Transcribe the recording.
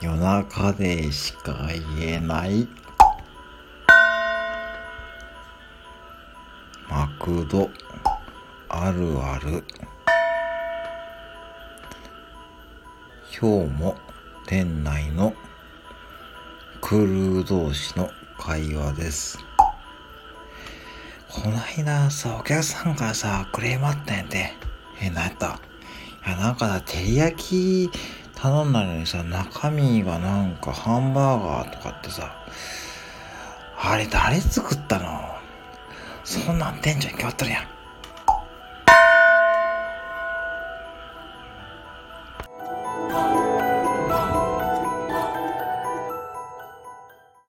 夜中でしか言えない。マクド。あるある。今日も店内のクルー同士の会話です。こないださお客さんからさクレームあったんやて。え何やったいやなんかさ照り焼き頼んだのにさ中身がなんかハンバーガーとかってさあれ誰作ったの？そんなん店長に決まっとるやん。